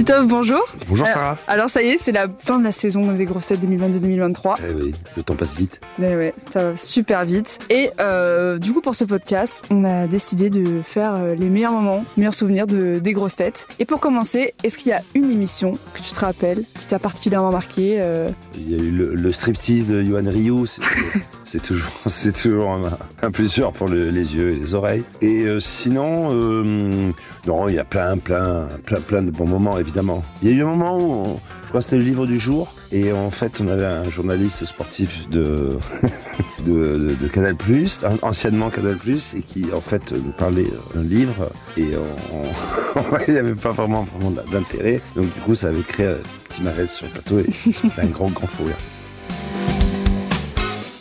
Bonjour. Bonjour Sarah. Alors ça y est, c'est la fin de la saison des grosses têtes 2022-2023. Eh oui, le temps passe vite. Ouais, ouais, ça va super vite. Et euh, du coup, pour ce podcast, on a décidé de faire euh, les meilleurs moments, meilleurs souvenirs de, des grosses têtes. Et pour commencer, est-ce qu'il y a une émission que tu te rappelles, qui t'a particulièrement marqué euh, Il y a eu le, le striptease de Yohan Ryu, c'est- toujours, c'est toujours un, un plaisir pour le- les yeux et les oreilles. Et euh, sinon, non, il y a plein, plein, plein, plein de bons moments évidemment. Il y a eu un moment je crois que c'était le livre du jour, et en fait, on avait un journaliste sportif de de, de- de Canal+, an- anciennement Canal+, et qui en fait nous parlait d'un livre, et il n'y avait pas vraiment, d'intérêt. Donc du coup, ça avait créé un petit malaise sur le plateau, et c'était un grand, grand fou.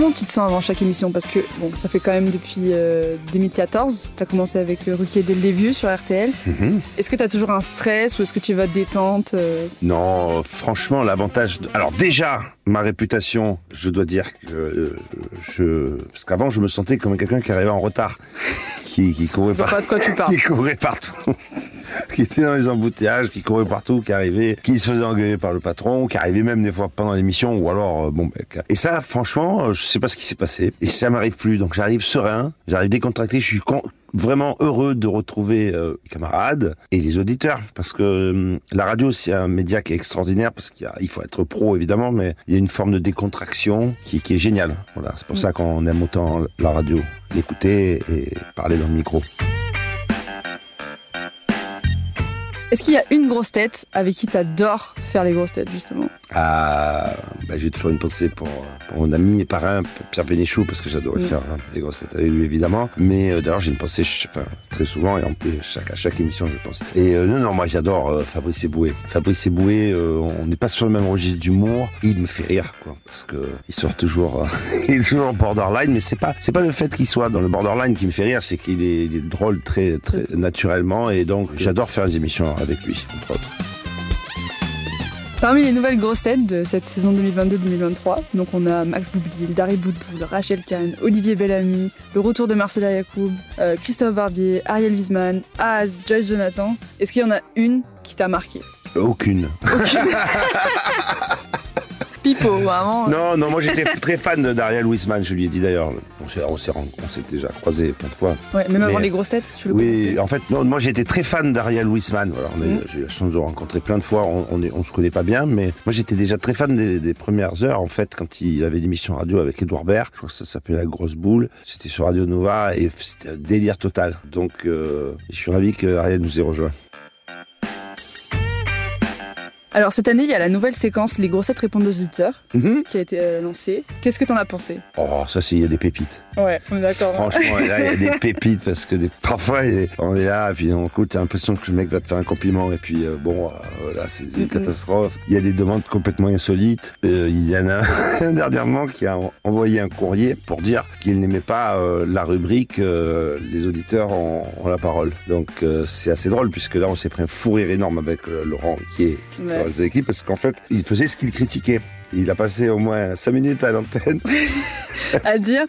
Comment tu te sens avant chaque émission Parce que bon, ça fait quand même depuis euh, 2014. Tu as commencé avec euh, Ruquier dès le début sur RTL. Mhm. Est-ce que tu as toujours un stress ou est-ce que tu vas détente euh? Non, franchement, l'avantage. de- Alors déjà, ma réputation, je dois dire que euh, je, parce qu'avant, je me sentais comme quelqu'un qui arrivait en retard, qui, qui courait par- pas de quoi tu parles. qui courait partout, qui était dans les embouteillages, qui courait partout, qui arrivait, qui se faisait engueuler par le patron, qui arrivait même des fois pendant l'émission, ou alors euh, bon. ben, qui- Et ça, franchement, euh, je sais pas ce qui s'est passé, et ça m'arrive plus. Donc j'arrive serein, j'arrive décontracté, je suis vraiment heureux de retrouver euh, les camarades et les auditeurs parce que euh, la radio c'est un média qui est extraordinaire parce qu'il faut être pro évidemment mais il y a une forme de décontraction qui, qui est géniale voilà c'est pour ça qu'on aime autant la radio l'écouter et parler dans le micro Est-ce qu'il y a une grosse tête avec qui t'adores faire les grosses têtes justement? Ah, bah, j'ai toujours une pensée pour, pour mon ami et parrain Pierre Bénichou parce que j'adorais Mm. faire hein, les grosses têtes avec lui évidemment. Mais euh, d'ailleurs j'ai une pensée enfin, très souvent et en plus chaque, à chaque émission je pense. Et euh, non non moi j'adore euh, Fabrice Eboué. Fabrice Eboué, on n'est pas sur le même registre d'humour. Il me fait rire quoi parce que il sort toujours, il est toujours borderline. Mais c'est pas c'est pas le fait qu'il soit dans le borderline qui me fait rire, c'est qu'il est, drôle très très naturellement et donc j'adore faire des émissions avec lui entre autres. Parmi les nouvelles grosses têtes de cette saison 2022-2023, donc on a Max Boublil, Darry Boudboul, Rachel Kahn, Olivier Bellamy, le retour de Marcela Yacoub, euh, Christophe Barbier, Ariel Wiesman, Az, Joyce Jonathan. Est-ce qu'il y en a une qui t'a marqué? Aucune. Pipo, vraiment. Non, non, moi j'étais très fan Dariel Wiesman, je lui ai dit d'ailleurs. On s'est, déjà croisés plein de fois. Ouais, même avant les grosses têtes, tu le Oui, en fait, non, moi j'étais très fan d'Ariel Wiesman. Voilà, Mhm. J'ai eu la chance de le rencontrer plein de fois. On, on, est- on se connaît pas bien, mais moi j'étais déjà très fan des, des premières heures. En fait, quand il avait l'émission radio avec Edouard Baird, je crois que ça s'appelait La Grosse Boule. C'était sur Radio Nova et c'était un délire total. Donc, euh, je suis ravi que Ariel nous ait rejoint. Alors cette année, il y a la nouvelle séquence Les grosses têtes répondent aux auditeurs Mhm. qui a été euh, lancée. Qu'est-ce que t'en as pensé? Oh, ça, c'est il y a des pépites. Ouais, on est d'accord. hein. Franchement, là, il y a des pépites parce que des, parfois, on est là, et puis on écoute, t'as l'impression que le mec va te faire un compliment, et puis euh, bon, euh, là, c'est une Mhm. catastrophe. Il y a des demandes complètement insolites. Il y en a un dernièrement qui a en- envoyé un courrier pour dire qu'il n'aimait pas la rubrique Les auditeurs ont, ont la parole. Donc, c'est assez drôle, puisque là, on s'est pris un fou rire énorme avec Laurent, qui est Ouais. Parce qu'en fait, il faisait ce qu'il critiquait. Il a passé au moins 5 minutes à l'antenne À dire,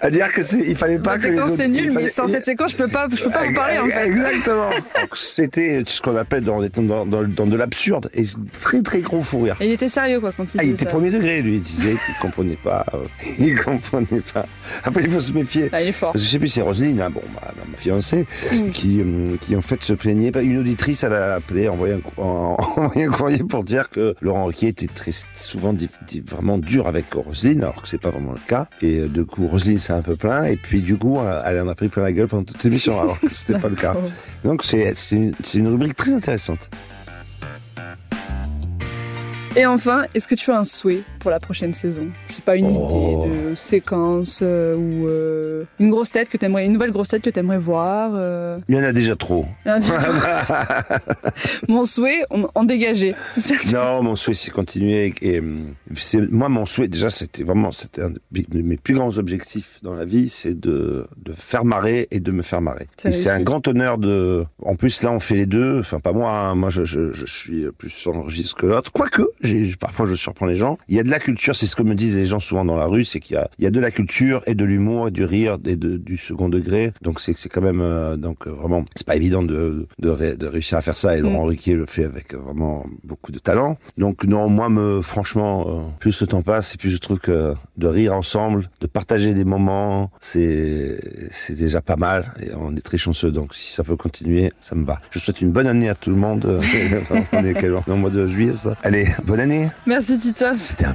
à dire que c'est, il fallait pas que les séquence autres- c'est nul, mais sans cette séquence, je peux pas, je peux pas vous parler en fait. Exactement. C'était ce qu'on appelle dans, dans, dans, dans de l'absurde et très très gros fou rire. Et il était sérieux quoi quand il Ah, il était ça. premier degré, lui. Il disait qu'il comprenait pas. euh, il comprenait pas. Après, il faut se méfier. Ah, il est fort. Parce que je sais plus, c'est Roselyne, hein, bon, ma, ma fiancée, Mm. qui, euh, qui en fait se plaignait. Une auditrice, elle a appelé, envoyé un, cou- en- envoyé un courrier pour dire que Laurent Ruquier était très, souvent vraiment dur avec Roselyne, alors que c'est pas vraiment le cas. Et euh, du coup, Roselyne s'est un peu plaint, et puis du coup, euh, elle en a pris plein la gueule pendant toute l'émission, alors que c'était pas le cas. Donc c'est c'est une, c'est une rubrique très intéressante. Et enfin, est-ce que tu as un souhait? Pour la prochaine saison Je sais pas, une Oh. idée de séquence euh, ou euh, une grosse tête que t'aimerais, une nouvelle grosse tête que t'aimerais voir. euh. Il y en a déjà trop. Mon souhait, en, en dégager. Non, mon souhait, c'est continuer. Et, euh, c'est, moi, mon souhait, déjà, c'était vraiment, c'était un de mes plus grands objectifs dans la vie, c'est de, de faire marrer et de me faire marrer. Et c'est un grand honneur de. En plus, là, on fait les deux. Enfin, pas moi. hein. Moi, je, je, je suis plus sur le registre que l'autre. Quoique, parfois, je surprends les gens. Il y a de la culture, c'est ce que me disent les gens souvent dans la rue, c'est qu'il y a, il y a de la culture et de l'humour et du rire et de, du second degré. Donc c'est, c'est quand même, euh, donc euh, vraiment, c'est pas évident de, de, ré- de réussir à faire ça. Et Laurent Mm. Ruquier le fait avec vraiment beaucoup de talent. Donc non, moi, me, franchement, euh, plus le temps passe et plus je trouve que de rire ensemble, de partager des moments, c'est, c'est déjà pas mal. Et on est très chanceux. Donc si ça peut continuer, ça me va. Je souhaite une bonne année à tout le monde. on est quel jour? Au mois de juillet, ça. Allez, bonne année. Merci Titoff. C'était un